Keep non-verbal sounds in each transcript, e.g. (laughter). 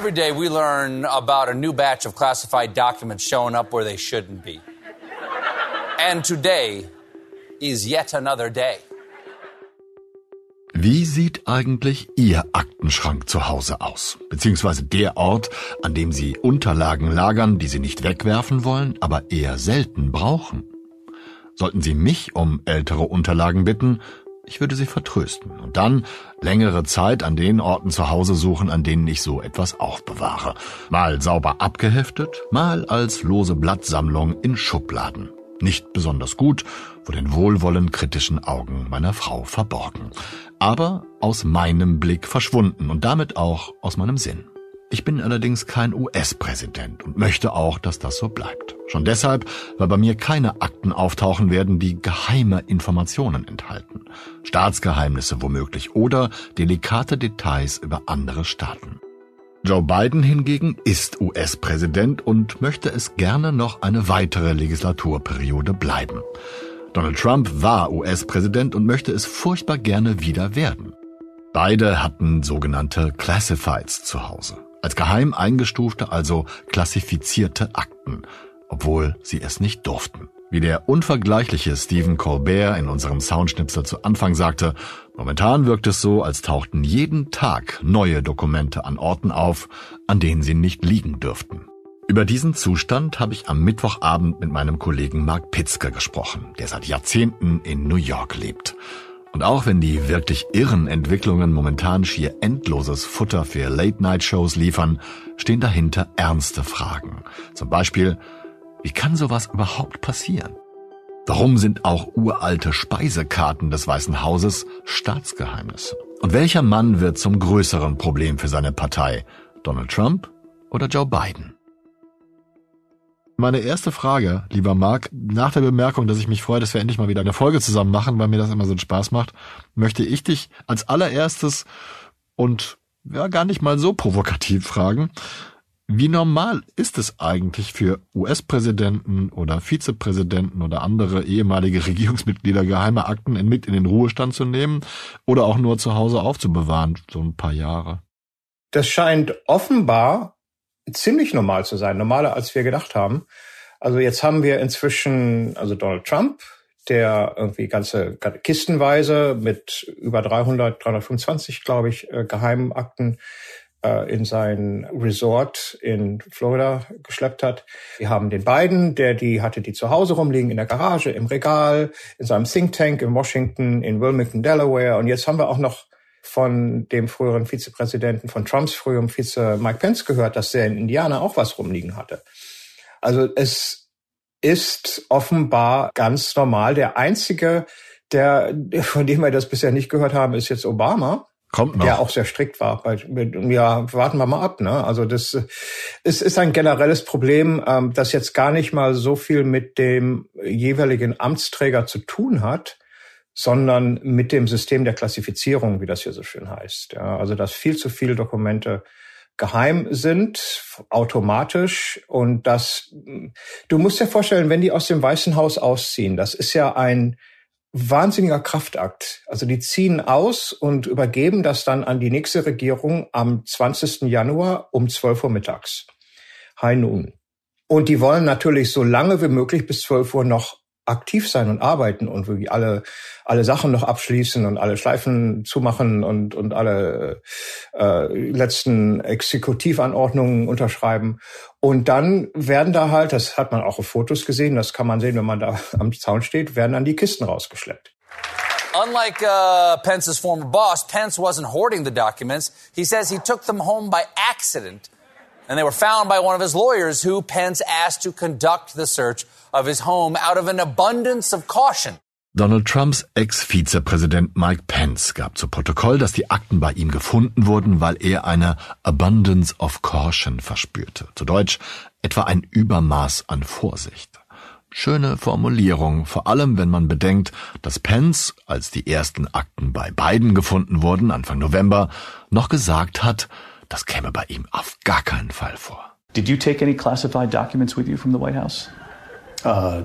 Every day we learn about a new batch of classified documents showing up where they shouldn't be. And today is yet another day. Wie sieht eigentlich Ihr Aktenschrank zu Hause aus? Beziehungsweise der Ort, an dem Sie Unterlagen lagern, die Sie nicht wegwerfen wollen, aber eher selten brauchen? Sollten Sie mich um ältere Unterlagen bitten, ich würde Sie vertrösten und dann längere Zeit an den Orten zu Hause suchen, an denen ich so etwas aufbewahre. Mal sauber abgeheftet, mal als lose Blattsammlung in Schubladen. Nicht besonders gut, vor den wohlwollend kritischen Augen meiner Frau verborgen. Aber aus meinem Blick verschwunden und damit auch aus meinem Sinn. Ich bin allerdings kein US-Präsident und möchte auch, dass das so bleibt. Schon deshalb, weil bei mir keine Akten auftauchen werden, die geheime Informationen enthalten. Staatsgeheimnisse womöglich oder delikate Details über andere Staaten. Joe Biden hingegen ist US-Präsident und möchte es gerne noch eine weitere Legislaturperiode bleiben. Donald Trump war US-Präsident und möchte es furchtbar gerne wieder werden. Beide hatten sogenannte Classifieds zu Hause als geheim eingestufte, also klassifizierte Akten, obwohl sie es nicht durften. Wie der unvergleichliche Stephen Colbert in unserem Soundschnipsel zu Anfang sagte, momentan wirkt es so, als tauchten jeden Tag neue Dokumente an Orten auf, an denen sie nicht liegen dürften. Über diesen Zustand habe ich am Mittwochabend mit meinem Kollegen Mark Pitzke gesprochen, der seit Jahrzehnten in New York lebt. Und auch wenn die wirklich irren Entwicklungen momentan schier endloses Futter für Late-Night-Shows liefern, stehen dahinter ernste Fragen. Zum Beispiel, wie kann sowas überhaupt passieren? Warum sind auch uralte Speisekarten des Weißen Hauses Staatsgeheimnisse? Und welcher Mann wird zum größeren Problem für seine Partei? Donald Trump oder Joe Biden? Meine erste Frage, lieber Marc, nach der Bemerkung, dass ich mich freue, dass wir endlich mal wieder eine Folge zusammen machen, weil mir das immer so einen Spaß macht, möchte ich dich als allererstes und ja gar nicht mal so provokativ fragen, wie normal ist es eigentlich für US-Präsidenten oder Vizepräsidenten oder andere ehemalige (laughs) Regierungsmitglieder geheime Akten mit in den Ruhestand zu nehmen oder auch nur zu Hause aufzubewahren, so ein paar Jahre? Das scheint offenbar ziemlich normal zu sein, normaler als wir gedacht haben. Also jetzt haben wir inzwischen, also Donald Trump, der irgendwie ganze kistenweise mit über 300, 325, glaube ich, äh, Geheimakten äh, in sein Resort in Florida geschleppt hat. Wir haben den Biden, der die hatte die zu Hause rumliegen in der Garage, im Regal, in seinem Think Tank in Washington, in Wilmington, Delaware. Und jetzt haben wir auch noch von dem früheren Vizepräsidenten, von Trumps früherem Vize Mike Pence gehört, dass der in Indiana auch was rumliegen hatte. Also es ist offenbar ganz normal. Der einzige, der, von dem wir das bisher nicht gehört haben, ist jetzt Obama. Kommt noch. Der auch sehr strikt war. Ja, warten wir mal ab. Ne? Also das es ist ein generelles Problem, ähm, das jetzt gar nicht mal so viel mit dem jeweiligen Amtsträger zu tun hat, sondern mit dem System der Klassifizierung, wie das hier so schön heißt. Ja, also dass viel zu viele Dokumente geheim sind, automatisch und das, du musst dir vorstellen, wenn die aus dem Weißen Haus ausziehen, das ist ja ein wahnsinniger Kraftakt. Also die ziehen aus und übergeben das dann an die nächste Regierung am 20. Januar um 12 Uhr mittags. High Noon. Und die wollen natürlich so lange wie möglich bis 12 Uhr noch aktiv sein und arbeiten und wirklich alle, alle Sachen noch abschließen und alle Schleifen zumachen und, und alle äh, letzten Exekutivanordnungen unterschreiben. Und dann werden da halt, das hat man auch auf Fotos gesehen, das kann man sehen, wenn man da am Zaun steht, werden dann die Kisten rausgeschleppt. Unlike uh, Pence's former boss, Pence wasn't hoarding the documents. He says he took them home by accident and they were found by one of his lawyers who Pence asked to conduct the search of his home out of an abundance of caution. Donald Trumps Ex-Vizepräsident Mike Pence gab zu Protokoll, dass die Akten bei ihm gefunden wurden, weil er eine Abundance of Caution verspürte. Zu Deutsch etwa ein Übermaß an Vorsicht. Schöne Formulierung, vor allem wenn man bedenkt, dass Pence, als die ersten Akten bei Biden gefunden wurden, Anfang November, noch gesagt hat, das käme bei ihm auf gar keinen Fall vor. Did you take any classified documents with you from the White House? Uh,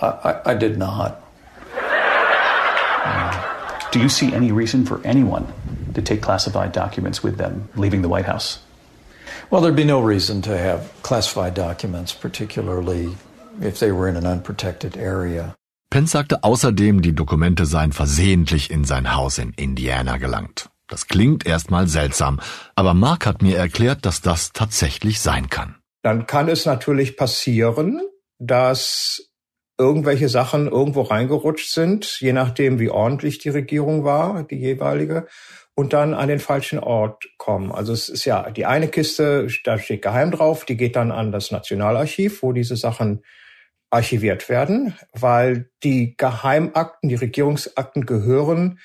I, I did not. Do you see any reason for anyone to take classified documents with them leaving the White House? Well, there'd be no reason to have classified documents, particularly if they were in an unprotected area. Pence sagte außerdem, die Dokumente seien versehentlich in sein Haus in Indiana gelangt. Das klingt erstmal seltsam, aber Mark hat mir erklärt, dass das tatsächlich sein kann. Dann kann es natürlich passieren, dass irgendwelche Sachen irgendwo reingerutscht sind, je nachdem, wie ordentlich die Regierung war, die jeweilige, und dann an den falschen Ort kommen. Also es ist ja die eine Kiste, da steht geheim drauf, die geht dann an das Nationalarchiv, wo diese Sachen archiviert werden, weil die Geheimakten, die Regierungsakten gehören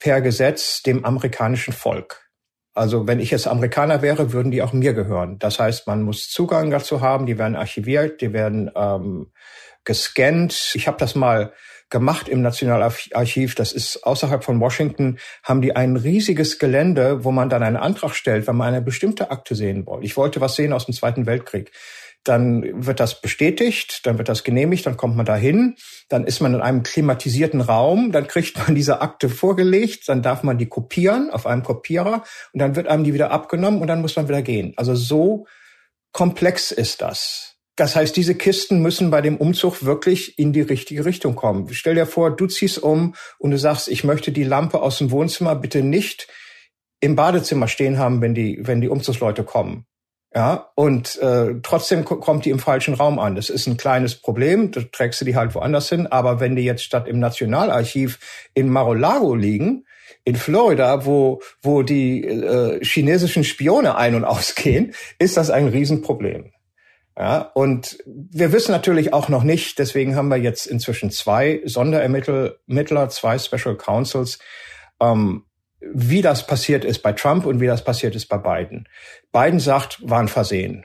per Gesetz dem amerikanischen Volk. Also wenn ich jetzt Amerikaner wäre, würden die auch mir gehören. Das heißt, man muss Zugang dazu haben, die werden archiviert, die werden ähm, gescannt. Ich habe das mal gemacht im Nationalarchiv. Das ist außerhalb von Washington, haben die ein riesiges Gelände, wo man dann einen Antrag stellt, wenn man eine bestimmte Akte sehen will. Ich wollte was sehen aus dem Zweiten Weltkrieg. Dann wird das bestätigt, dann wird das genehmigt, dann kommt man dahin, dann ist man in einem klimatisierten Raum, dann kriegt man diese Akte vorgelegt, dann darf man die kopieren auf einem Kopierer und dann wird einem die wieder abgenommen und dann muss man wieder gehen. Also so komplex ist das. Das heißt, diese Kisten müssen bei dem Umzug wirklich in die richtige Richtung kommen. Stell dir vor, du ziehst um und du sagst, ich möchte die Lampe aus dem Wohnzimmer bitte nicht im Badezimmer stehen haben, wenn die, wenn die Umzugsleute kommen. Ja, und äh, trotzdem kommt die im falschen Raum an. Das ist ein kleines Problem, da trägst du die halt woanders hin. Aber wenn die jetzt statt im Nationalarchiv in Mar-a-Lago liegen, in Florida, wo, wo die äh, chinesischen Spione ein- und ausgehen, ist das ein Riesenproblem. Ja, und wir wissen natürlich auch noch nicht, deswegen haben wir jetzt inzwischen zwei Sonderermittler, zwei Special Counsels, ähm, wie das passiert ist bei Trump und wie das passiert ist bei Biden. Biden sagt, waren Versehen.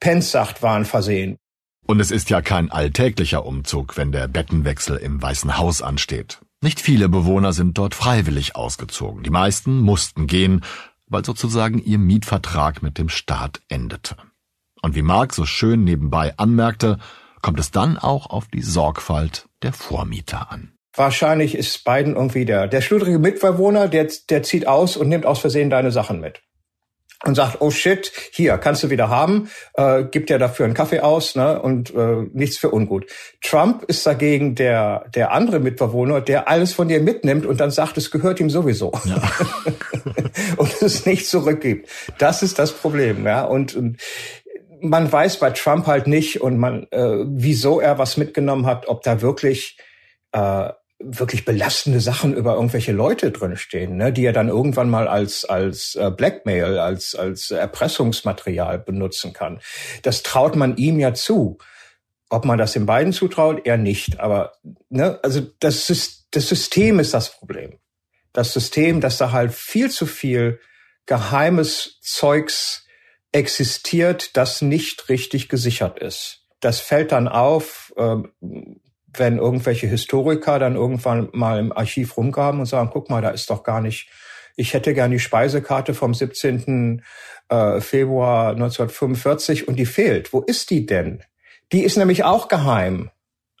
Pence sagt, waren Versehen. Und es ist ja kein alltäglicher Umzug, wenn der Bettenwechsel im Weißen Haus ansteht. Nicht viele Bewohner sind dort freiwillig ausgezogen. Die meisten mussten gehen, weil sozusagen ihr Mietvertrag mit dem Staat endete. Und wie Mark so schön nebenbei anmerkte, kommt es dann auch auf die Sorgfalt der Vormieter an. Wahrscheinlich ist Biden irgendwie der, der schludrige Mitbewohner, der, der zieht aus und nimmt aus Versehen deine Sachen mit. Und sagt, oh shit, hier, kannst du wieder haben, äh, gibt ja dafür einen Kaffee aus ne, und äh, nichts für ungut. Trump ist dagegen der, der andere Mitbewohner, der alles von dir mitnimmt und dann sagt, es gehört ihm sowieso. Ja. (laughs) und es nicht zurückgibt. Das ist das Problem. Ja? Und, und man weiß bei Trump halt nicht und man, äh, wieso er was mitgenommen hat, ob da wirklich äh, wirklich belastende Sachen über irgendwelche Leute drinstehen, ne, die er dann irgendwann mal als als äh, Blackmail, als als Erpressungsmaterial benutzen kann. Das traut man ihm ja zu. Ob man das den beiden zutraut, eher nicht. Aber ne, also das ist das System ist das Problem. Das System, dass da halt viel zu viel geheimes Zeugs existiert, das nicht richtig gesichert ist. Das fällt dann auf, ähm, wenn irgendwelche Historiker dann irgendwann mal im Archiv rumgaben und sagen, guck mal, da ist doch gar nicht, ich hätte gern die Speisekarte vom 17. Äh, Februar 1945 und die fehlt. Wo ist die denn? Die ist nämlich auch geheim.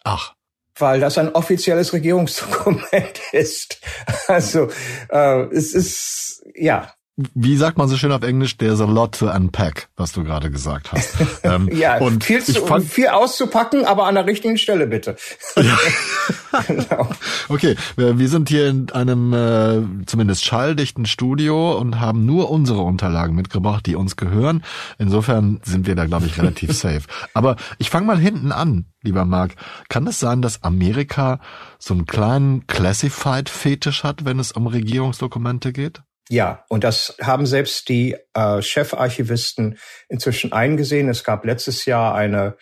Ach. Weil das ein offizielles Regierungsdokument (laughs) ist. Also äh, es ist ja wie sagt man so schön auf Englisch, there's a lot to unpack, was du gerade gesagt hast. (laughs) Ähm, ja, und viel, zu, fand, viel auszupacken, aber an der richtigen Stelle bitte. (laughs) genau. Okay, wir sind hier in einem äh, zumindest schalldichten Studio und haben nur unsere Unterlagen mitgebracht, die uns gehören. Insofern sind wir da, glaube ich, relativ (laughs) safe. Aber ich fange mal hinten an, lieber Marc. Kann es sein, dass Amerika so einen kleinen Classified-Fetisch hat, wenn es um Regierungsdokumente geht? Ja, und das haben selbst die äh, Chefarchivisten inzwischen eingesehen. Es gab letztes Jahr eine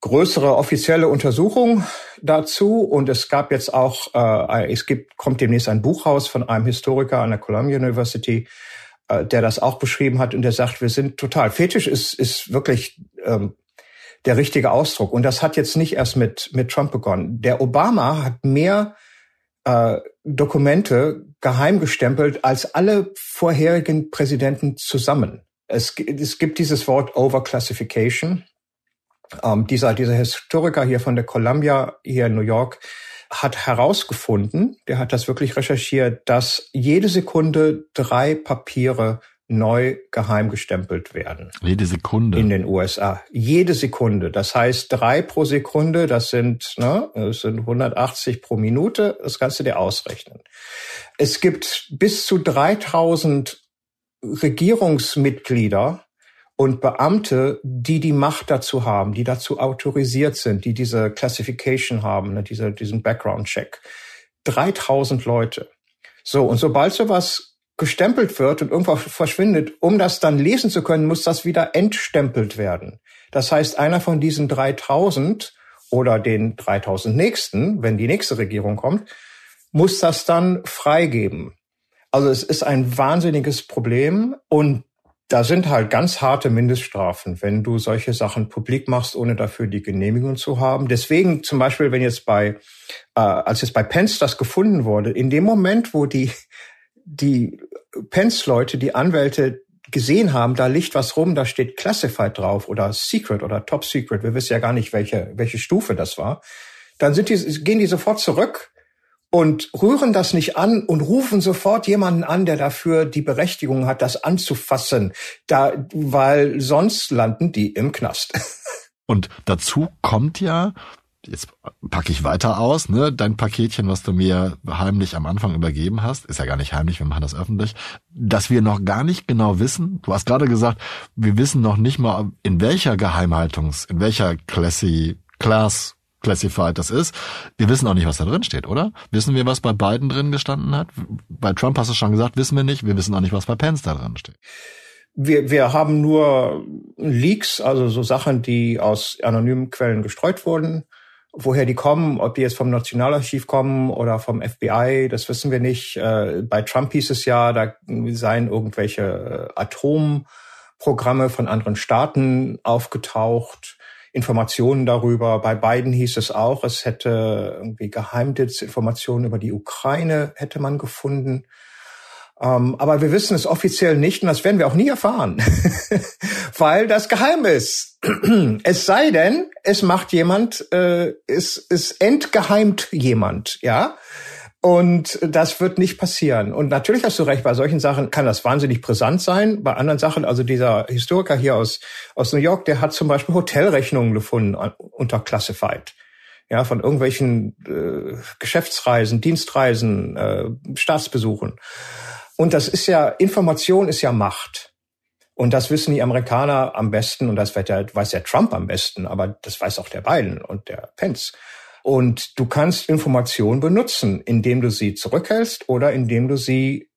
größere offizielle Untersuchung dazu und es gab jetzt auch, äh, es gibt, kommt demnächst ein Buch raus von einem Historiker an der Columbia University, äh, der das auch beschrieben hat und der sagt, wir sind total fetisch ist ist wirklich ähm, der richtige Ausdruck und das hat jetzt nicht erst mit mit Trump begonnen. Der Obama hat mehr äh, Dokumente geheim gestempelt als alle vorherigen Präsidenten zusammen. Es, es gibt dieses Wort Overclassification. Ähm, dieser, dieser Historiker hier von der Columbia hier in New York hat herausgefunden, der hat das wirklich recherchiert, dass jede Sekunde drei Papiere neu geheim gestempelt werden. Jede Sekunde. In den USA. Jede Sekunde. Das heißt drei pro Sekunde, das sind, ne, das sind 180 pro Minute, das kannst du dir ausrechnen. Es gibt bis zu 3000 Regierungsmitglieder und Beamte, die die Macht dazu haben, die dazu autorisiert sind, die diese Classification haben, ne, diese, diesen Background-Check. 3000 Leute. So, und sobald sowas gestempelt wird und irgendwo verschwindet, um das dann lesen zu können, muss das wieder entstempelt werden. Das heißt, einer von diesen 3000 oder den 3000 nächsten, wenn die nächste Regierung kommt, muss das dann freigeben. Also es ist ein wahnsinniges Problem und da sind halt ganz harte Mindeststrafen, wenn du solche Sachen publik machst, ohne dafür die Genehmigung zu haben. Deswegen zum Beispiel, wenn jetzt bei, äh, als jetzt bei Pence das gefunden wurde, in dem Moment, wo die die Pence-Leute, die Anwälte gesehen haben, da liegt was rum, da steht Classified drauf oder Secret oder Top Secret, wir wissen ja gar nicht, welche, welche Stufe das war, dann sind die, gehen die sofort zurück und rühren das nicht an und rufen sofort jemanden an, der dafür die Berechtigung hat, das anzufassen, da, weil sonst landen die im Knast. (laughs) Und dazu kommt ja, jetzt packe ich weiter aus, ne, dein Paketchen, was du mir heimlich am Anfang übergeben hast, ist ja gar nicht heimlich, wir machen das öffentlich, dass wir noch gar nicht genau wissen, du hast gerade gesagt, wir wissen noch nicht mal, in welcher Geheimhaltungs, in welcher Classy, Class Classified das ist. Wir wissen auch nicht, was da drin steht, oder? Wissen wir, was bei Biden drin gestanden hat? Bei Trump hast du schon gesagt, wissen wir nicht. Wir wissen auch nicht, was bei Pence da drin steht. Wir, wir haben nur Leaks, also so Sachen, die aus anonymen Quellen gestreut wurden. Woher die kommen, ob die jetzt vom Nationalarchiv kommen oder vom FBI, das wissen wir nicht. Äh, bei Trump hieß es ja, da seien irgendwelche äh, Atomprogramme von anderen Staaten aufgetaucht. Informationen darüber. Bei beiden hieß es auch, es hätte irgendwie Geheimdienstinformationen über die Ukraine hätte man gefunden. Ähm, aber wir wissen es offiziell nicht und das werden wir auch nie erfahren, (laughs) weil das geheim ist. (clears throat) es sei denn, es macht jemand, äh, es, es entgeheimt jemand, ja. Und das wird nicht passieren. Und natürlich hast du recht, bei solchen Sachen kann das wahnsinnig brisant sein. Bei anderen Sachen, also dieser Historiker hier aus, aus New York, der hat zum Beispiel Hotelrechnungen gefunden unter Classified ja, von irgendwelchen äh, Geschäftsreisen, Dienstreisen, äh, Staatsbesuchen. Und das ist ja, Information ist ja Macht. Und das wissen die Amerikaner am besten und das weiß der Trump am besten, aber das weiß auch der Biden und der Pence. Und du kannst Informationen benutzen, indem du sie zurückhältst oder indem du sie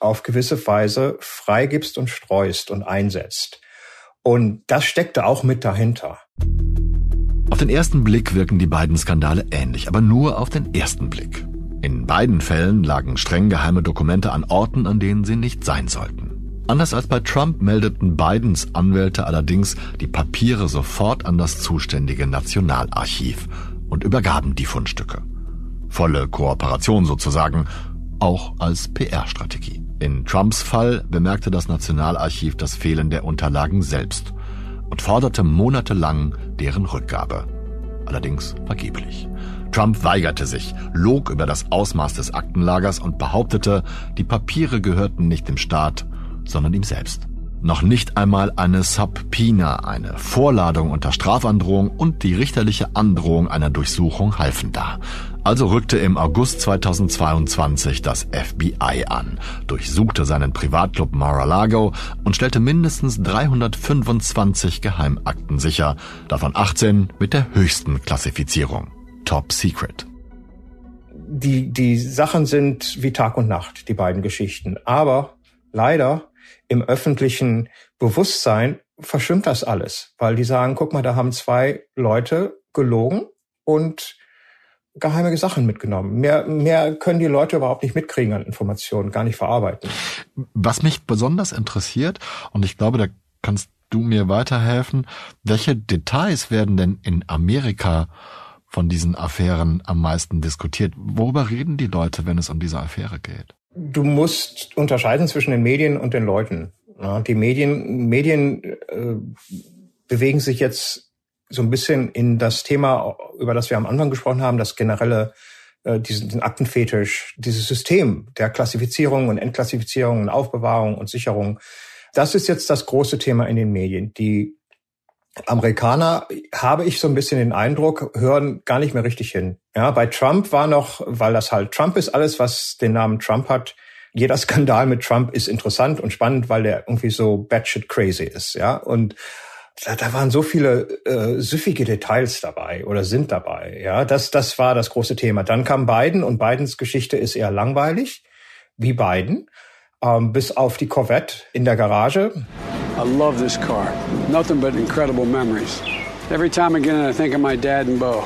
auf gewisse Weise freigibst und streust und einsetzt. Und das steckte auch mit dahinter. Auf den ersten Blick wirken die beiden Skandale ähnlich, aber nur auf den ersten Blick. In beiden Fällen lagen streng geheime Dokumente an Orten, an denen sie nicht sein sollten. Anders als bei Trump meldeten Bidens Anwälte allerdings die Papiere sofort an das zuständige Nationalarchiv und übergaben die Fundstücke. Volle Kooperation sozusagen, auch als PR-Strategie. In Trumps Fall bemerkte das Nationalarchiv das Fehlen der Unterlagen selbst und forderte monatelang deren Rückgabe. Allerdings vergeblich. Trump weigerte sich, log über das Ausmaß des Aktenlagers und behauptete, die Papiere gehörten nicht dem Staat, sondern ihm selbst. Noch nicht einmal eine Subpoena, eine Vorladung unter Strafandrohung und die richterliche Androhung einer Durchsuchung halfen da. Also rückte im August 2022 das FBI an, durchsuchte seinen Privatclub Mar-a-Lago und stellte mindestens 325 Geheimakten sicher, davon 18 mit der höchsten Klassifizierung. Top Secret. Die, die Sachen sind wie Tag und Nacht, die beiden Geschichten. Aber leider im öffentlichen Bewusstsein verschwimmt das alles, weil die sagen, guck mal, da haben zwei Leute gelogen und geheime Sachen mitgenommen. Mehr, mehr können die Leute überhaupt nicht mitkriegen an Informationen, gar nicht verarbeiten. Was mich besonders interessiert, und ich glaube, da kannst du mir weiterhelfen, welche Details werden denn in Amerika von diesen Affären am meisten diskutiert? Worüber reden die Leute, wenn es um diese Affäre geht? Du musst unterscheiden zwischen den Medien und den Leuten. Die Medien, Medien äh, bewegen sich jetzt so ein bisschen in das Thema, über das wir am Anfang gesprochen haben, das generelle, äh, diesen, diesen Aktenfetisch, dieses System der Klassifizierung und Entklassifizierung und Aufbewahrung und Sicherung. Das ist jetzt das große Thema in den Medien. Die Amerikaner, habe ich so ein bisschen den Eindruck, hören gar nicht mehr richtig hin. Ja, bei Trump war noch, weil das halt Trump ist, alles, was den Namen Trump hat, jeder (laughs) Skandal mit Trump ist interessant und spannend, weil der irgendwie so batshit crazy ist, ja. Und da, da waren so viele äh, süffige Details dabei oder sind dabei, ja. Das, das war das große Thema. Dann kam Biden und Bidens Geschichte ist eher langweilig, wie Biden, ähm, bis auf die Corvette in der Garage. I love this car. Nothing but incredible memories. Every time I get in, I think of my dad and Bo.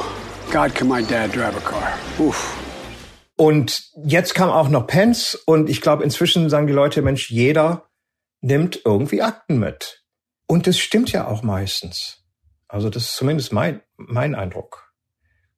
God, can my dad drive a car? Oof. Und jetzt kam auch noch Pence und ich glaube, inzwischen sagen die Leute, Mensch, jeder nimmt irgendwie Akten mit. Und das stimmt ja auch meistens. Also das ist zumindest mein, mein Eindruck.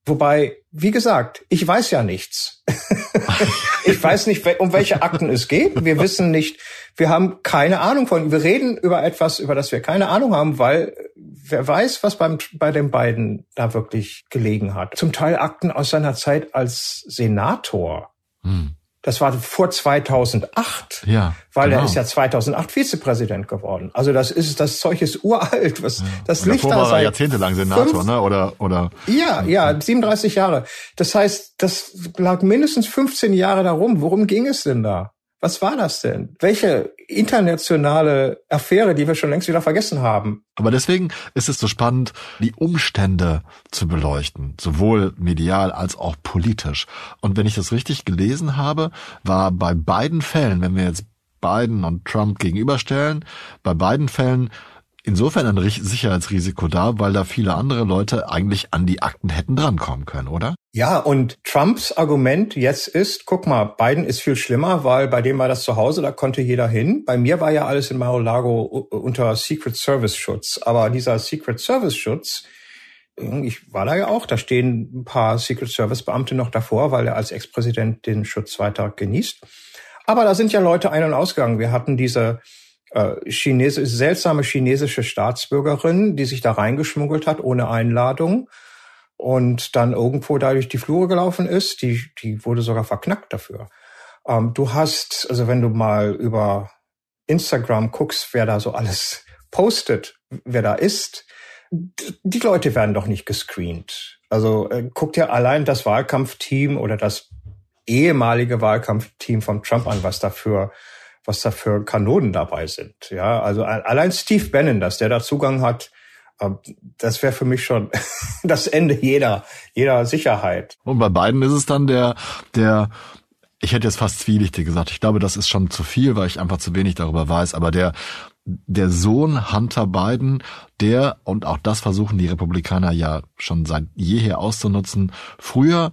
Wobei, wie gesagt, ich weiß ja nichts. (laughs) ich weiß nicht, um welche Akten es geht. Wir wissen nicht, wir haben keine Ahnung von. Wir reden über etwas, über das wir keine Ahnung haben, weil wer weiß, was beim, bei den beiden da wirklich gelegen hat. Zum Teil Akten aus seiner Zeit als Senator. Hm. Das war vor 2008. Ja. Weil genau. er ist ja 2008 Vizepräsident geworden. Also das ist, das Zeug ist uralt. Was, ja. das liegt da war er jahrzehntelang Senator, fünf, ne? Oder, oder? Ja, ja, 37 Jahre. Das heißt, das lag mindestens 15 Jahre darum. Worum ging es denn da? Was war das denn? Welche internationale Affäre, die wir schon längst wieder vergessen haben? Aber deswegen ist es so spannend, die Umstände zu beleuchten, sowohl medial als auch politisch. Und wenn ich das richtig gelesen habe, war bei beiden Fällen, wenn wir jetzt Biden und Trump gegenüberstellen, bei beiden Fällen insofern ein Sicherheitsrisiko da, weil da viele andere Leute eigentlich an die Akten hätten drankommen können, oder? Ja, und Trumps Argument jetzt ist, guck mal, Biden ist viel schlimmer, weil bei dem war das zu Hause, da konnte jeder hin. Bei mir war ja alles in Mar-a-Lago unter Secret Service Schutz. Aber dieser Secret Service Schutz, ich war da ja auch, da stehen ein paar Secret Service Beamte noch davor, weil er als Ex-Präsident den Schutz weiter genießt. Aber da sind ja Leute ein- und ausgegangen. Wir hatten diese äh, Chinese, seltsame chinesische Staatsbürgerin, die sich da reingeschmuggelt hat ohne Einladung und dann irgendwo da durch die Flure gelaufen ist. Die, die wurde sogar verknackt dafür. Ähm, du hast, also wenn du mal über Instagram guckst, wer da so alles (laughs) postet, wer da ist, die Leute werden doch nicht gescreent. Also äh, guck dir allein das Wahlkampfteam oder das ehemalige Wahlkampfteam von Trump an, was dafür was da für Kanonen dabei sind. Ja, also allein Steve Bannon, dass der da Zugang hat, ähm, das wäre für mich schon (laughs) das Ende jeder, jeder Sicherheit. Und bei beiden ist es dann der, der, ich hätte jetzt fast zwielichtig gesagt. Ich glaube, das ist schon zu viel, weil ich einfach zu wenig darüber weiß. Aber der, der Sohn Hunter Biden, der, und auch das versuchen die Republikaner ja schon seit jeher auszunutzen, früher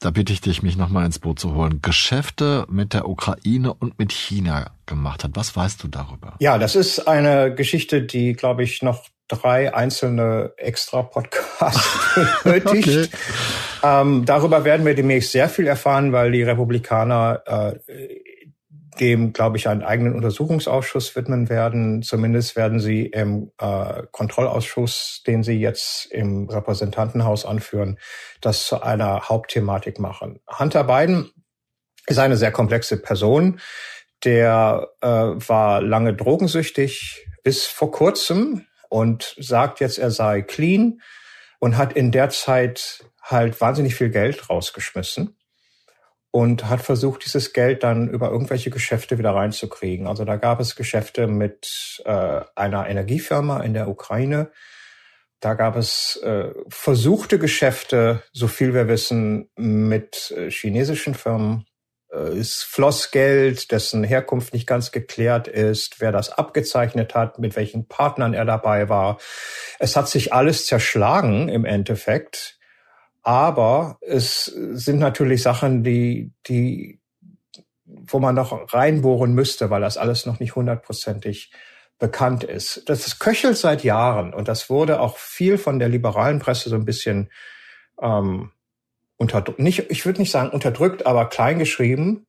da bitte ich dich, mich nochmal ins Boot zu holen, Geschäfte mit der Ukraine und mit China gemacht hat. Was weißt du darüber? Ja, das ist eine Geschichte, die, glaube ich, noch drei einzelne extra Podcasts (laughs) benötigt. okay. ähm, darüber werden wir demnächst sehr viel erfahren, weil die Republikaner äh, dem, glaube ich, einen eigenen Untersuchungsausschuss widmen werden. Zumindest werden sie im äh, Kontrollausschuss, den sie jetzt im Repräsentantenhaus anführen, das zu einer Hauptthematik machen. Hunter Biden ist eine sehr komplexe Person. Der äh, war lange drogensüchtig bis vor kurzem und sagt jetzt, er sei clean und hat in der Zeit halt wahnsinnig viel Geld rausgeschmissen und hat versucht, dieses Geld dann über irgendwelche Geschäfte wieder reinzukriegen. Also da gab es Geschäfte mit äh, einer Energiefirma in der Ukraine. Da gab es äh, versuchte Geschäfte, so viel wir wissen, mit äh, chinesischen Firmen. Äh, es floss Geld, dessen Herkunft nicht ganz geklärt ist, wer das abgezeichnet hat, mit welchen Partnern er dabei war. Es hat sich alles zerschlagen im Endeffekt aber es sind natürlich Sachen, die, die, wo man noch reinbohren müsste, weil das alles noch nicht hundertprozentig bekannt ist. Das köchelt seit Jahren und das wurde auch viel von der liberalen Presse so ein bisschen ähm, unter, nicht, ich würde nicht sagen unterdrückt, aber kleingeschrieben,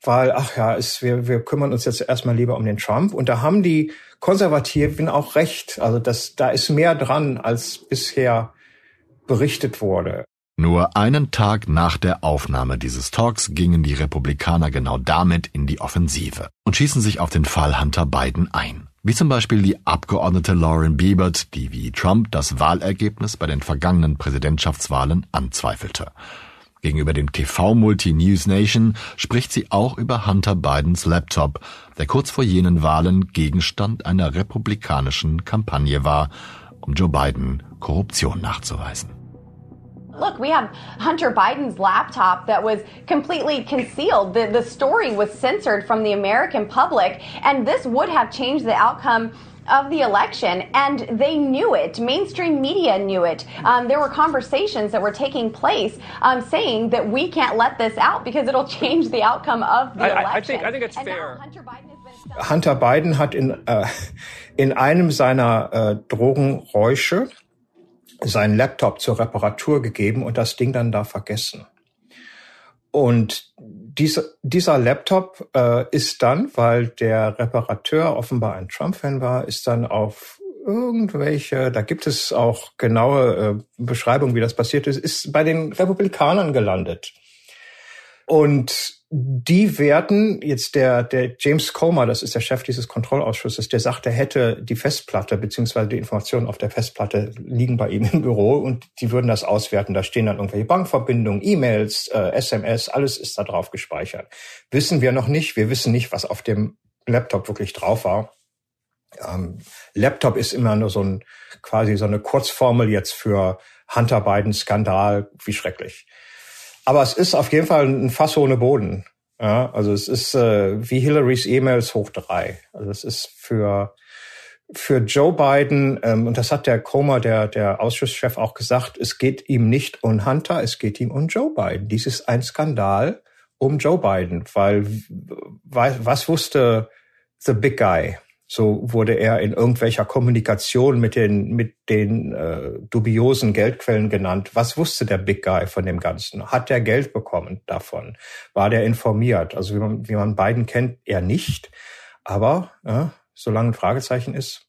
weil, ach ja, ist, wir, wir kümmern uns jetzt erstmal lieber um den Trump. Und da haben die Konservativen auch recht. Also das, da ist mehr dran, als bisher berichtet wurde. Nur einen Tag nach der Aufnahme dieses Talks gingen die Republikaner genau damit in die Offensive und schießen sich auf den Fall Hunter Biden ein. Wie zum Beispiel die Abgeordnete Lauren Biebert, die wie Trump das Wahlergebnis bei den vergangenen Präsidentschaftswahlen anzweifelte. Gegenüber dem TV-Multi News Nation spricht sie auch über Hunter Bidens Laptop, der kurz vor jenen Wahlen Gegenstand einer republikanischen Kampagne war, um Joe Biden Korruption nachzuweisen. Look, we have Hunter Biden's laptop that was completely concealed. The, the story was censored from the American public, and this would have changed the outcome of the election, and they knew it. Mainstream media knew it. Um, there were conversations that were taking place um, saying that we can't let this out because it'll (laughs) change the outcome of the I, election. I think I think it's And fair. Hunter Biden has been Hunter Biden hat in, äh, in einem seiner äh, Drogenräusche seinen Laptop zur Reparatur gegeben und das Ding dann da vergessen. Und dieser, dieser Laptop äh, ist dann, weil der Reparateur offenbar ein Trump-Fan war, ist dann auf irgendwelche, da gibt es auch genaue äh, Beschreibungen, wie das passiert ist, ist bei den Republikanern gelandet. Und die werden jetzt der, der James Comer, das ist der Chef dieses Kontrollausschusses, der sagt, er hätte die Festplatte beziehungsweise die Informationen auf der Festplatte liegen bei ihm im Büro und die würden das auswerten. Da stehen dann irgendwelche Bankverbindungen, E-Mails, äh, SMS, alles ist da drauf gespeichert. Wissen wir noch nicht. Wir wissen nicht, was auf dem Laptop wirklich drauf war. Ähm, Laptop ist immer nur so ein quasi so eine Kurzformel jetzt für Hunter Biden Skandal. Wie schrecklich. Aber es ist auf jeden Fall ein Fass ohne Boden. Ja, also es ist äh, wie Hillarys E-Mails hoch drei. Also es ist für für Joe Biden ähm, und das hat der Comer, der der Ausschusschef auch gesagt. Es geht ihm nicht um Hunter, es geht ihm um Joe Biden. Dies ist ein Skandal um Joe Biden, weil weil- was wusste the Big Guy? So wurde er in irgendwelcher Kommunikation mit den mit den äh, dubiosen Geldquellen genannt. Was wusste der Big Guy von dem Ganzen? Hat er Geld bekommen davon? War der informiert? Also wie man, wie man Biden kennt, er nicht. Aber ja, solange ein Fragezeichen ist,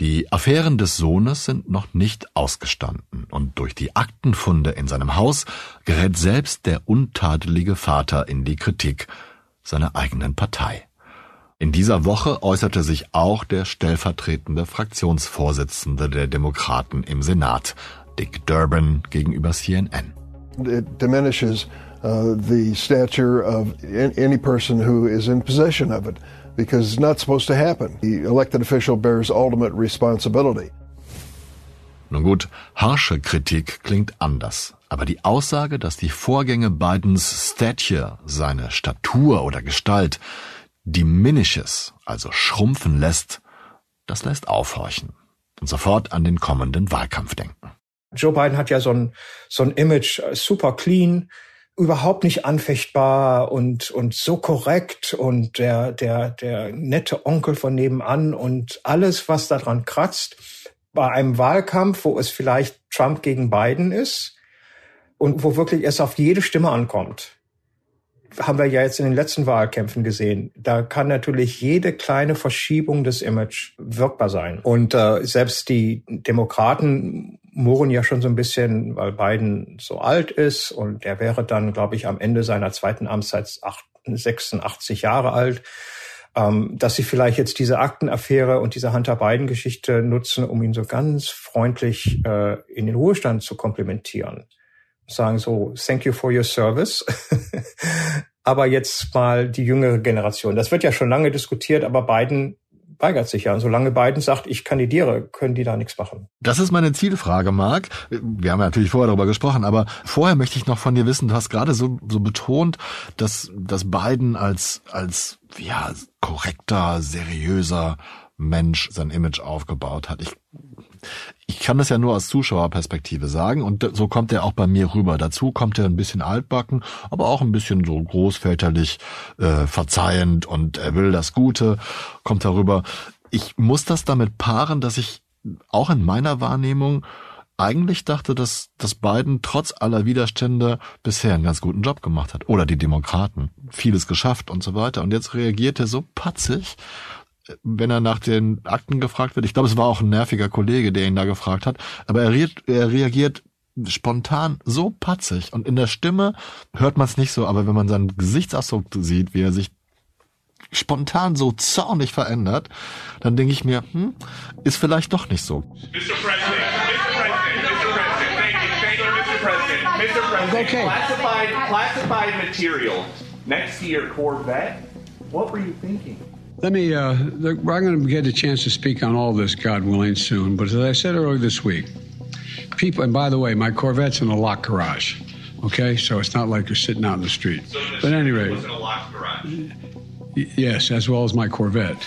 Die Affären des Sohnes sind noch nicht ausgestanden und durch die Aktenfunde in seinem Haus gerät selbst der untadelige Vater in die Kritik seiner eigenen Partei. In dieser Woche äußerte sich auch der stellvertretende Fraktionsvorsitzende der Demokraten im Senat, Dick Durbin, gegenüber CNN. It diminishes uh, the stature of any person who is in possession of it because it's not supposed to happen. The elected official bears ultimate responsibility. Nun gut, harsche Kritik klingt anders, aber die Aussage, dass die Vorgänge Bidens Stature, seine Statur oder Gestalt, diminishes, also schrumpfen lässt, das lässt aufhorchen und sofort an den kommenden Wahlkampf denken. Joe Biden hat ja so ein, so ein Image, äh, super clean, überhaupt nicht anfechtbar und, und so korrekt und der, der, der nette Onkel von nebenan und alles, was daran kratzt, bei einem Wahlkampf, wo es vielleicht Trump gegen Biden ist und wo wirklich es auf jede Stimme ankommt. Haben wir ja jetzt in den letzten Wahlkämpfen gesehen. Da kann natürlich jede kleine Verschiebung des Image wirkbar sein. Und äh, selbst die Demokraten murren ja schon so ein bisschen, weil Biden so alt ist und er wäre dann, glaube ich, am Ende seiner zweiten Amtszeit acht- 86 Jahre alt, ähm, dass sie vielleicht jetzt diese Aktenaffäre und diese Hunter Biden-Geschichte nutzen, um ihn so ganz freundlich äh, in den Ruhestand zu komplimentieren. Sagen so, thank you for your service. (laughs) aber jetzt mal die jüngere Generation. Das wird ja schon lange diskutiert, aber Biden weigert sich ja. Und solange Biden sagt, ich kandidiere, können die da nichts machen. Das ist meine Zielfrage, Marc. Wir haben ja natürlich vorher darüber gesprochen, aber vorher möchte ich noch von dir wissen, du hast gerade so, so betont, dass, dass Biden als, als, ja, korrekter, seriöser Mensch sein Image aufgebaut hat. Ich, ich kann das ja nur aus Zuschauerperspektive sagen und so kommt er auch bei mir rüber. Dazu kommt er ein bisschen altbacken, aber auch ein bisschen so großväterlich, äh, verzeihend und er will das Gute, kommt darüber. Ich muss das damit paaren, dass ich auch in meiner Wahrnehmung eigentlich dachte, dass, dass Biden trotz aller Widerstände bisher einen ganz guten Job gemacht hat. Oder die Demokraten. Vieles geschafft und so weiter. Und jetzt reagiert er so patzig, wenn er nach den Akten gefragt wird. Ich glaube, es war auch ein nerviger Kollege, der ihn da gefragt hat. Aber er reagiert, er reagiert spontan so patzig und in der Stimme hört man es nicht so, aber wenn man seinen Gesichtsausdruck sieht, wie er sich spontan so zornig verändert, dann denke ich mir, hm, ist vielleicht doch nicht so. Mr. President, Mr. President, Mr. President, thank you, thank you, Mr. President, Mr. President, okay. classified, classified material next to your Corvette. What were you thinking? Let me, uh, look, I'm going to get a chance to speak on all this, God willing, soon. But as I said earlier this week, people, and by the way, my Corvette's in a locked garage. Okay, so it's not like you're sitting out in the street. So the but anyway, was in a locked garage. Yes, as well as my Corvette.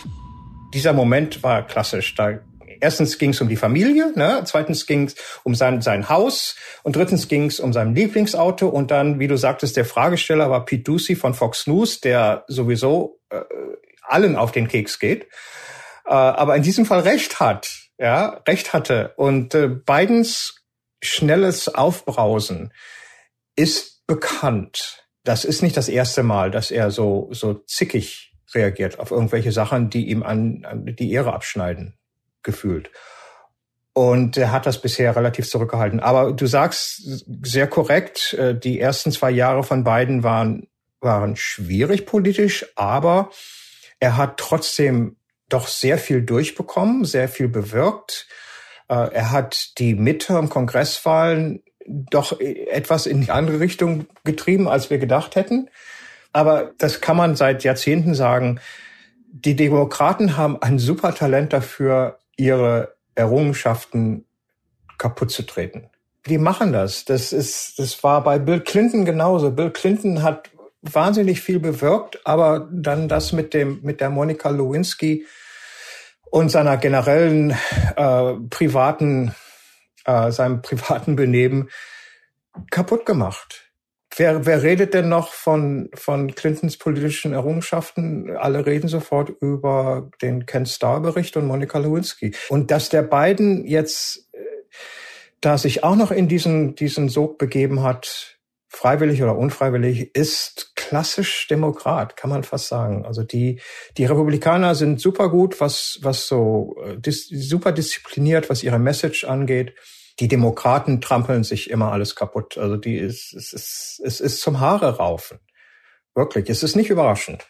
Dieser Moment war klassisch. Da erstens ging es um die Familie, ne? zweitens ging es um sein, sein Haus und drittens ging es um sein Lieblingsauto und dann, wie du sagtest, der Fragesteller war Pete Ducey von Fox News, der sowieso äh, allen auf den Keks geht, äh, aber in diesem Fall recht hat, ja, recht hatte. Und äh, Bidens schnelles Aufbrausen ist bekannt. Das ist nicht das erste Mal, dass er so, so zickig reagiert auf irgendwelche Sachen, die ihm an, an die Ehre abschneiden, gefühlt. Und er hat das bisher relativ zurückgehalten. Aber du sagst sehr korrekt, äh, die ersten zwei Jahre von beiden waren, waren schwierig politisch, aber er hat trotzdem doch sehr viel durchbekommen, sehr viel bewirkt. Äh, er hat die Midterm-Kongresswahlen doch etwas in die andere Richtung getrieben, als wir gedacht hätten. Aber das kann man seit Jahrzehnten sagen. Die Demokraten haben ein super Talent dafür, ihre Errungenschaften kaputt zu treten. Die machen das. Das ist, das war bei Bill Clinton genauso. Bill Clinton hat wahnsinnig viel bewirkt, aber dann das mit dem mit der Monika Lewinsky und seiner generellen äh, privaten äh, seinem privaten Benehmen kaputt gemacht. Wer, wer redet denn noch von, von Clintons politischen Errungenschaften? Alle reden sofort über den Ken Starr-Bericht und Monika Lewinsky. Und dass der beiden jetzt, äh, da sich auch noch in diesen, diesen Sog begeben hat, freiwillig oder unfreiwillig, ist klassisch Demokrat, kann man fast sagen. Also die, die Republikaner sind super gut, was, was so, äh, dis, super diszipliniert, was ihre Message angeht. Die Demokraten trampeln sich immer alles kaputt. Also die ist, es ist, es ist zum Haare raufen. Wirklich, es ist nicht überraschend.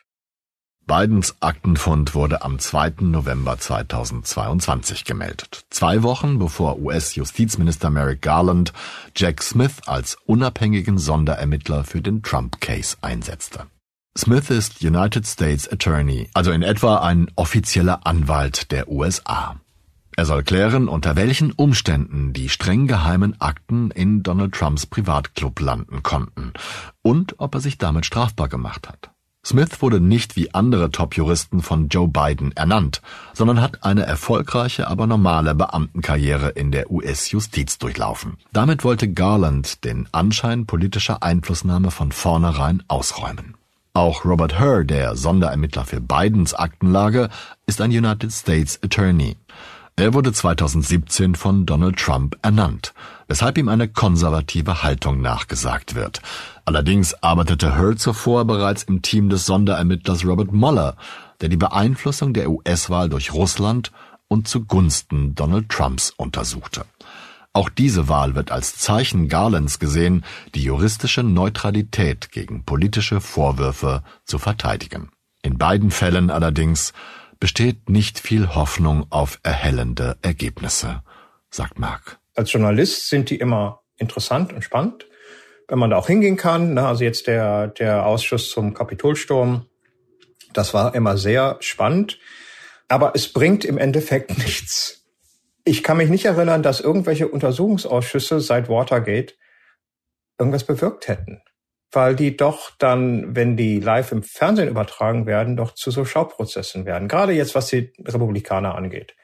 Bidens Aktenfund wurde am 2. November 2022 gemeldet. Zwei Wochen bevor US-Justizminister Merrick Garland Jack Smith als unabhängigen Sonderermittler für den Trump-Case einsetzte. Smith ist United States Attorney, also in etwa ein offizieller Anwalt der USA. Er soll klären, unter welchen Umständen die streng geheimen Akten in Donald Trumps Privatclub landen konnten und ob er sich damit strafbar gemacht hat. Smith wurde nicht wie andere Top-Juristen von Joe Biden ernannt, sondern hat eine erfolgreiche, aber normale Beamtenkarriere in der US-Justiz durchlaufen. Damit wollte Garland den Anschein politischer Einflussnahme von vornherein ausräumen. Auch Robert Hur, der Sonderermittler für Bidens Aktenlage, ist ein United States Attorney. Er wurde 2017 von Donald Trump ernannt, weshalb ihm eine konservative Haltung nachgesagt wird. Allerdings arbeitete Hur zuvor bereits im Team des Sonderermittlers Robert Mueller, der die Beeinflussung der US-Wahl durch Russland und zugunsten Donald Trumps untersuchte. Auch diese Wahl wird als Zeichen Garlands gesehen, die juristische Neutralität gegen politische Vorwürfe zu verteidigen. In beiden Fällen allerdings besteht nicht viel Hoffnung auf erhellende Ergebnisse, sagt Mark. Als Journalist sind die immer interessant und spannend, wenn man da auch hingehen kann. Ne? Also jetzt der, der Ausschuss zum Kapitolsturm, das war immer sehr spannend, aber es bringt im Endeffekt (laughs) nichts. Ich kann mich nicht erinnern, dass irgendwelche Untersuchungsausschüsse seit Watergate irgendwas bewirkt hätten weil die doch dann, wenn die live im Fernsehen übertragen werden, doch zu so Schauprozessen werden. Gerade jetzt, was die Republikaner angeht.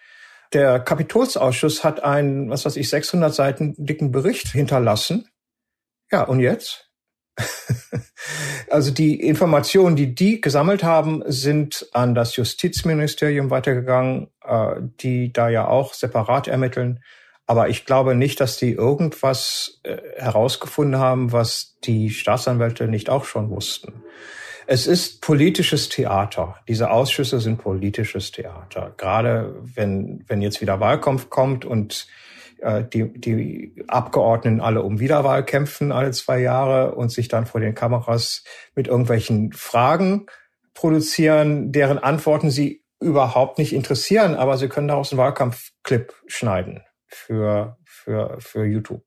Der Kapitolsausschuss hat einen, was weiß ich, 600 Seiten dicken Bericht hinterlassen. Ja, und jetzt? (laughs) also die Informationen, die die gesammelt haben, sind an das Justizministerium weitergegangen, äh, die da ja auch separat ermitteln. Aber ich glaube nicht, dass die irgendwas äh, herausgefunden haben, was die Staatsanwälte nicht auch schon wussten. Es ist politisches Theater. Diese Ausschüsse sind politisches Theater. Gerade wenn, wenn jetzt wieder Wahlkampf kommt und äh, die, die Abgeordneten alle um Wiederwahl kämpfen alle zwei Jahre und sich dann vor den Kameras mit irgendwelchen Fragen produzieren, deren Antworten sie überhaupt nicht interessieren, aber sie können daraus einen Wahlkampfclip schneiden für, für, für YouTube.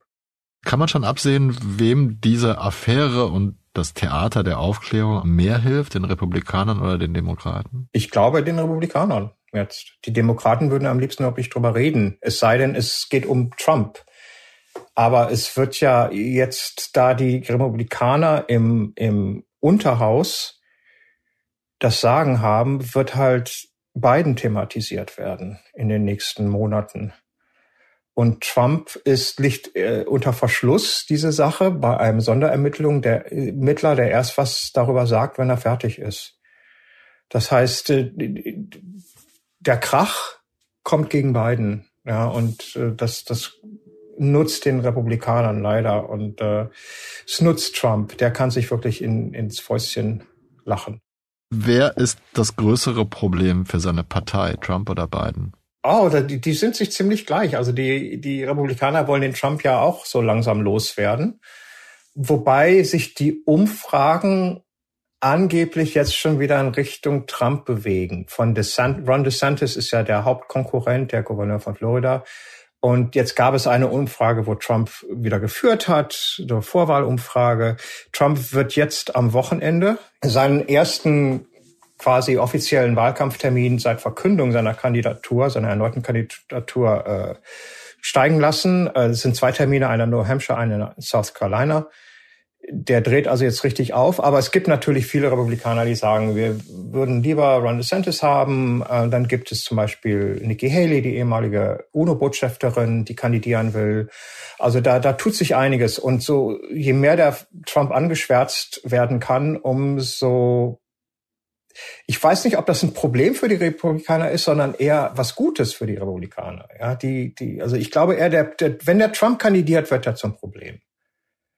Kann man schon absehen, wem diese Affäre und das Theater der Aufklärung mehr hilft, den Republikanern oder den Demokraten? Ich glaube den Republikanern jetzt. Die Demokraten würden am liebsten nicht drüber reden. Es sei denn, es geht um Trump. Aber es wird ja jetzt, da die Republikaner im, im Unterhaus das Sagen haben, wird halt Biden thematisiert werden in den nächsten Monaten. Und Trump ist liegt äh, unter Verschluss diese Sache bei einem Sonderermittlung der Ermittler, der erst was darüber sagt, wenn er fertig ist. Das heißt, äh, der Krach kommt gegen Biden, ja, und äh, das das nutzt den Republikanern leider und äh, es nutzt Trump. Der kann sich wirklich in, ins Fäustchen lachen. Wer ist das größere Problem für seine Partei, Trump oder Biden? Oh, die, die sind sich ziemlich gleich. Also die, die Republikaner wollen den Trump ja auch so langsam loswerden. Wobei sich die Umfragen angeblich jetzt schon wieder in Richtung Trump bewegen. Von DeSant Ron DeSantis ist ja der Hauptkonkurrent, der Gouverneur von Florida. Und jetzt gab es eine Umfrage, wo Trump wieder geführt hat, eine Vorwahlumfrage. Trump wird jetzt am Wochenende seinen ersten quasi offiziellen Wahlkampftermin seit Verkündung seiner Kandidatur, seiner erneuten Kandidatur äh, steigen lassen. Äh, es sind zwei Termine, einer in New Hampshire, einer in South Carolina. Der dreht also jetzt richtig auf, aber es gibt natürlich viele Republikaner, die sagen, wir würden lieber Ron DeSantis haben. Äh, dann gibt es zum Beispiel Nikki Haley, die ehemalige UNO-Botschafterin, die kandidieren will. Also da, da tut sich einiges. Und so, je mehr der Trump angeschwärzt werden kann, umso ich weiß nicht, ob das ein Problem für die Republikaner ist, sondern eher was Gutes für die Republikaner. Ja, die, die, also ich glaube eher, der, der, wenn der Trump kandidiert, wird er zum Problem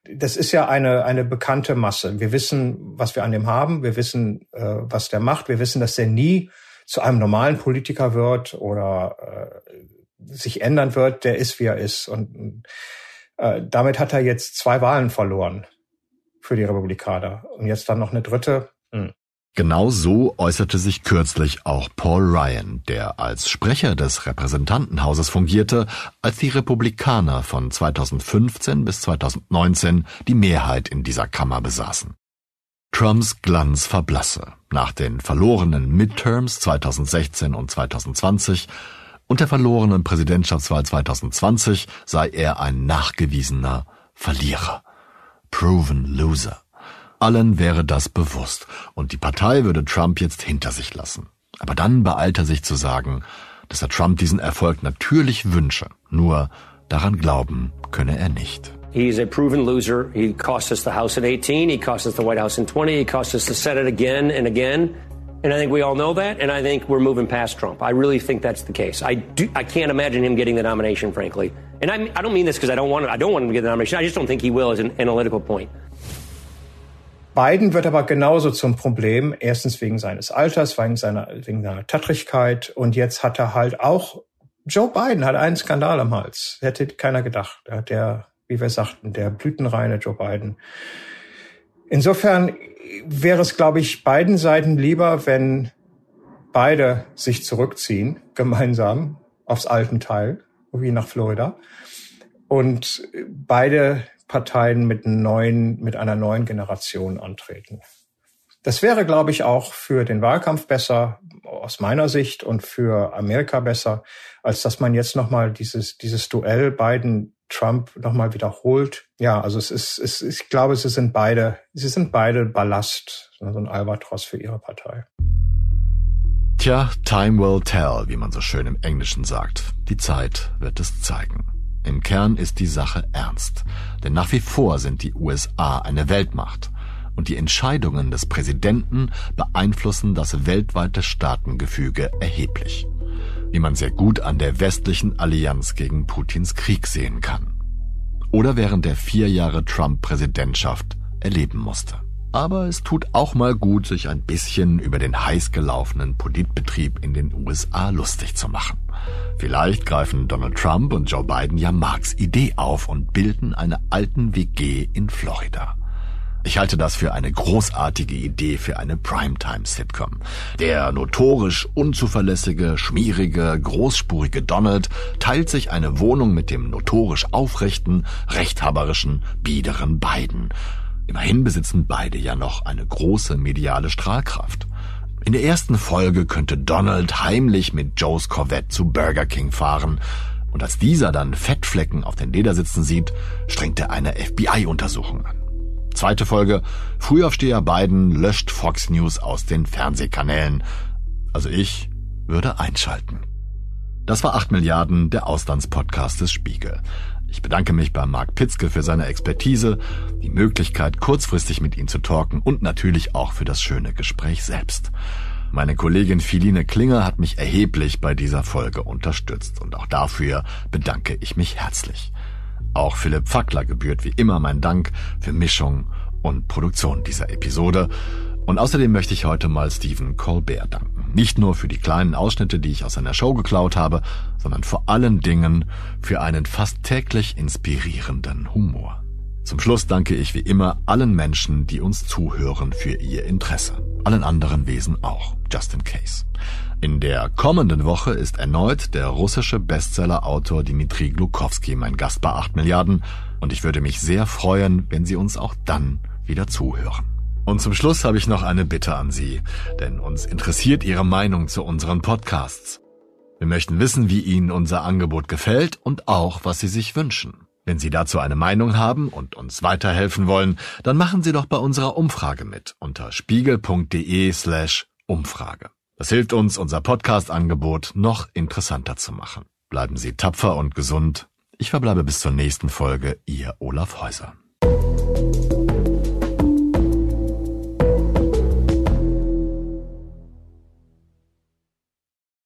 das ist ja eine, eine bekannte Masse. Wir wissen, was wir an dem haben. Wir wissen, äh, was der macht. Wir wissen, dass der nie zu einem normalen Politiker wird oder äh, sich ändern wird. Der ist, wie er ist. Und äh, damit hat er jetzt zwei Wahlen verloren für die Republikaner. Und jetzt dann noch eine dritte. Hm. Genau so äußerte sich kürzlich auch Paul Ryan, der als Sprecher des Repräsentantenhauses fungierte, als die Republikaner von 2015 bis 2019 die Mehrheit in dieser Kammer besaßen. Trumps Glanz verblasse nach den verlorenen Midterms 2016 und 2020 und der verlorenen Präsidentschaftswahl 2020 sei er ein nachgewiesener Verlierer. Proven Loser. Allen wäre das bewusst und die Partei würde Trump jetzt hinter sich lassen. Aber dann beeilt er sich zu sagen, dass er Trump diesen Erfolg natürlich wünsche, nur daran glauben könne er nicht. He's a proven loser. He cost us the House in 18. He cost us the White House in 20. He cost us the Senate again and again. And I think we all know that. And I think we're moving past Trump. I really think that's the case. I do, I can't imagine him getting the nomination, frankly. And I, I don't mean this because I don't want I don't want him to get the nomination. I just don't think he will as an analytical point. Biden wird aber genauso zum Problem. Erstens wegen seines Alters, wegen seiner, wegen seiner Tattrigkeit. Und jetzt hat er halt auch, Joe Biden hat einen Skandal am Hals. Hätte keiner gedacht. Der, wie wir sagten, der blütenreine Joe Biden. Insofern wäre es, glaube ich, beiden Seiten lieber, wenn beide sich zurückziehen, (laughs) gemeinsam aufs alten Teil, wie nach Florida. Und beide Parteien mit, neuen, mit einer neuen Generation antreten. Das wäre, glaube ich, auch für den Wahlkampf besser, aus meiner Sicht, und für Amerika besser, als dass man jetzt nochmal dieses, dieses Duell Biden-Trump nochmal wiederholt. Ja, also es ist, es, ich glaube, sie sind beide, sie sind beide Ballast, so ein Albatros für ihre Partei. Tja, time will tell, wie man so schön im Englischen sagt. Die Zeit wird es zeigen. Im Kern ist die Sache ernst, denn nach wie vor sind die USA eine Weltmacht und die Entscheidungen des Präsidenten beeinflussen das weltweite Staatengefüge erheblich, wie man sehr gut an der westlichen Allianz gegen Putins Krieg sehen kann oder während der vier Jahre Trump-Präsidentschaft erleben musste. aber es tut auch mal gut, sich ein bisschen über den heiß gelaufenen Politbetrieb in den USA lustig zu machen. Vielleicht greifen Donald Trump und Joe Biden ja Marks Idee auf und bilden eine alten WG in Florida. Ich halte das für eine großartige Idee für eine Primetime-Sitcom. Der notorisch unzuverlässige, schmierige, großspurige Donald teilt sich eine Wohnung mit dem notorisch aufrechten, rechthaberischen, biederen Biden. Immerhin besitzen beide ja noch eine große mediale Strahlkraft. In der ersten Folge könnte Donald heimlich mit Joes Corvette zu Burger King fahren, und als dieser dann Fettflecken auf den Ledersitzen sieht, strengt er eine FBI-Untersuchung an. Zweite Folge, Frühaufsteher Biden löscht Fox News aus den Fernsehkanälen. Also ich würde einschalten. Das war 8 Milliarden, der Auslandspodcast des Spiegel. Ich bedanke mich bei Marc Pitzke für seine Expertise, die Möglichkeit, kurzfristig mit ihm zu talken und natürlich auch für das schöne Gespräch selbst. Meine Kollegin Philine Klinger hat mich erheblich bei dieser Folge unterstützt und auch dafür bedanke ich mich herzlich. Auch Philipp Fackler gebührt wie immer mein Dank für Mischung und Produktion dieser Episode. Und außerdem möchte ich heute mal Stephen Colbert danken. Nicht nur für die kleinen Ausschnitte, die ich aus seiner Show geklaut habe, sondern vor allen Dingen für einen fast täglich inspirierenden Humor. Zum Schluss danke ich wie immer allen Menschen, die uns zuhören für ihr Interesse. Allen anderen Wesen auch, just in case. In der kommenden Woche ist erneut der russische Bestsellerautor Dmitri Glukowski mein Gast bei 8 Milliarden und ich würde mich sehr freuen, wenn Sie uns auch dann wieder zuhören. Und zum Schluss habe ich noch eine Bitte an Sie, denn uns interessiert Ihre Meinung zu unseren Podcasts. Wir möchten wissen, wie Ihnen unser Angebot gefällt und auch, was Sie sich wünschen. Wenn Sie dazu eine Meinung haben und uns weiterhelfen wollen, dann machen Sie doch bei unserer Umfrage mit unter spiegel.de slash Umfrage. Das hilft uns, unser Podcast-Angebot noch interessanter zu machen. Bleiben Sie tapfer und gesund. Ich verbleibe bis zur nächsten Folge, Ihr Olaf Häuser.